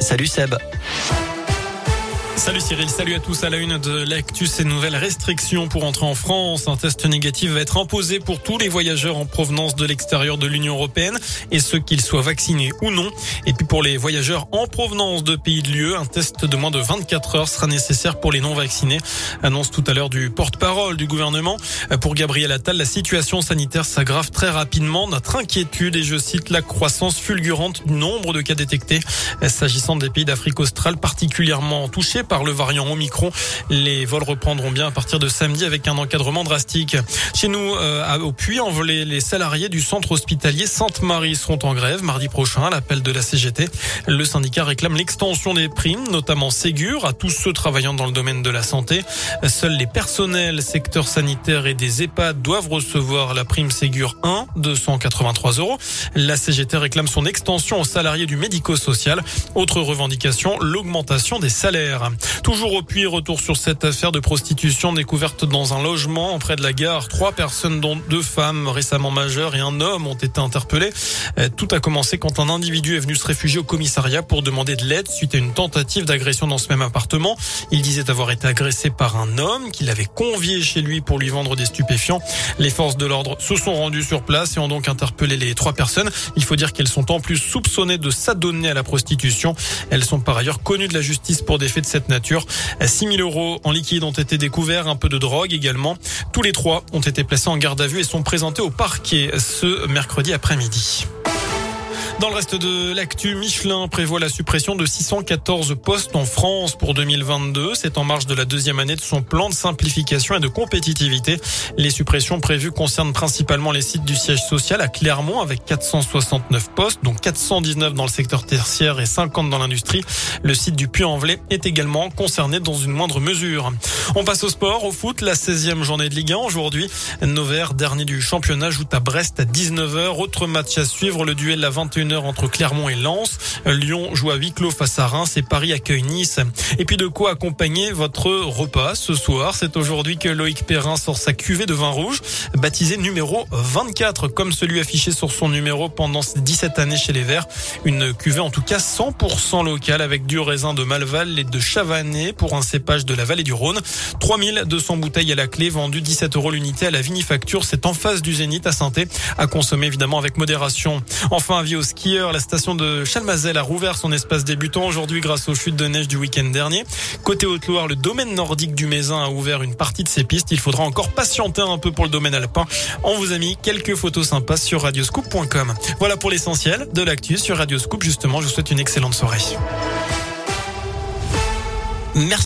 Salut Seb. Salut Cyril, salut à tous à la une de l'actu, ces nouvelles restrictions pour entrer en France. Un test négatif va être imposé pour tous les voyageurs en provenance de l'extérieur de l'Union européenne et ceux qu'ils soient vaccinés ou non. Et puis pour les voyageurs en provenance de pays de l'UE, un test de moins de 24 heures sera nécessaire pour les non vaccinés. Annonce tout à l'heure du porte-parole du gouvernement. Pour Gabriel Attal, la situation sanitaire s'aggrave très rapidement. Notre inquiétude et je cite la croissance fulgurante du nombre de cas détectés s'agissant des pays d'Afrique australe particulièrement touchés par le variant Omicron. Les vols reprendront bien à partir de samedi avec un encadrement drastique. Chez nous, euh, au Puy-en-Velay, les salariés du centre hospitalier Sainte-Marie seront en grève mardi prochain à l'appel de la CGT. Le syndicat réclame l'extension des primes, notamment Ségur, à tous ceux travaillant dans le domaine de la santé. Seuls les personnels, secteur sanitaire et des EHPAD doivent recevoir la prime Ségur 1, 283 euros. La CGT réclame son extension aux salariés du médico-social. Autre revendication, l'augmentation des salaires. Toujours au puits, retour sur cette affaire de prostitution découverte dans un logement près de la gare. Trois personnes, dont deux femmes récemment majeures et un homme, ont été interpellés. Euh, tout a commencé quand un individu est venu se réfugier au commissariat pour demander de l'aide suite à une tentative d'agression dans ce même appartement. Il disait avoir été agressé par un homme qui l'avait convié chez lui pour lui vendre des stupéfiants. Les forces de l'ordre se sont rendues sur place et ont donc interpellé les trois personnes. Il faut dire qu'elles sont en plus soupçonnées de s'adonner à la prostitution. Elles sont par ailleurs connues de la justice pour des faits de cette nature. 6 000 euros en liquide ont été découverts, un peu de drogue également. Tous les trois ont été placés en garde à vue et sont présentés au parquet ce mercredi après-midi. Dans le reste de l'actu, Michelin prévoit la suppression de 614 postes en France pour 2022. C'est en marge de la deuxième année de son plan de simplification et de compétitivité. Les suppressions prévues concernent principalement les sites du siège social à Clermont avec 469 postes, dont 419 dans le secteur tertiaire et 50 dans l'industrie. Le site du Puy-en-Velay est également concerné dans une moindre mesure. On passe au sport, au foot, la 16e journée de Ligue 1 aujourd'hui. Nevers, dernier du championnat, joue à Brest à 19h. Autre match à suivre, le duel à 21h entre Clermont et Lens. Lyon joue à huis clos face à Reims et Paris accueille Nice. Et puis de quoi accompagner votre repas ce soir. C'est aujourd'hui que Loïc Perrin sort sa cuvée de vin rouge, baptisé numéro 24, comme celui affiché sur son numéro pendant ses 17 années chez les Verts. Une cuvée en tout cas 100% locale avec du raisin de Malval et de Chavanais pour un cépage de la vallée du Rhône. 3200 bouteilles à la clé, vendues 17 euros l'unité à la vinifacture. C'est en face du Zénith à saint à consommer évidemment avec modération. Enfin, avis la station de Chalmazel a rouvert son espace débutant aujourd'hui grâce aux chutes de neige du week-end dernier. Côté Haute-Loire, le domaine nordique du Mézin a ouvert une partie de ses pistes. Il faudra encore patienter un peu pour le domaine alpin. On vous a mis quelques photos sympas sur radioscoop.com. Voilà pour l'essentiel de l'actu sur Radioscoop. Justement, je vous souhaite une excellente soirée. Merci.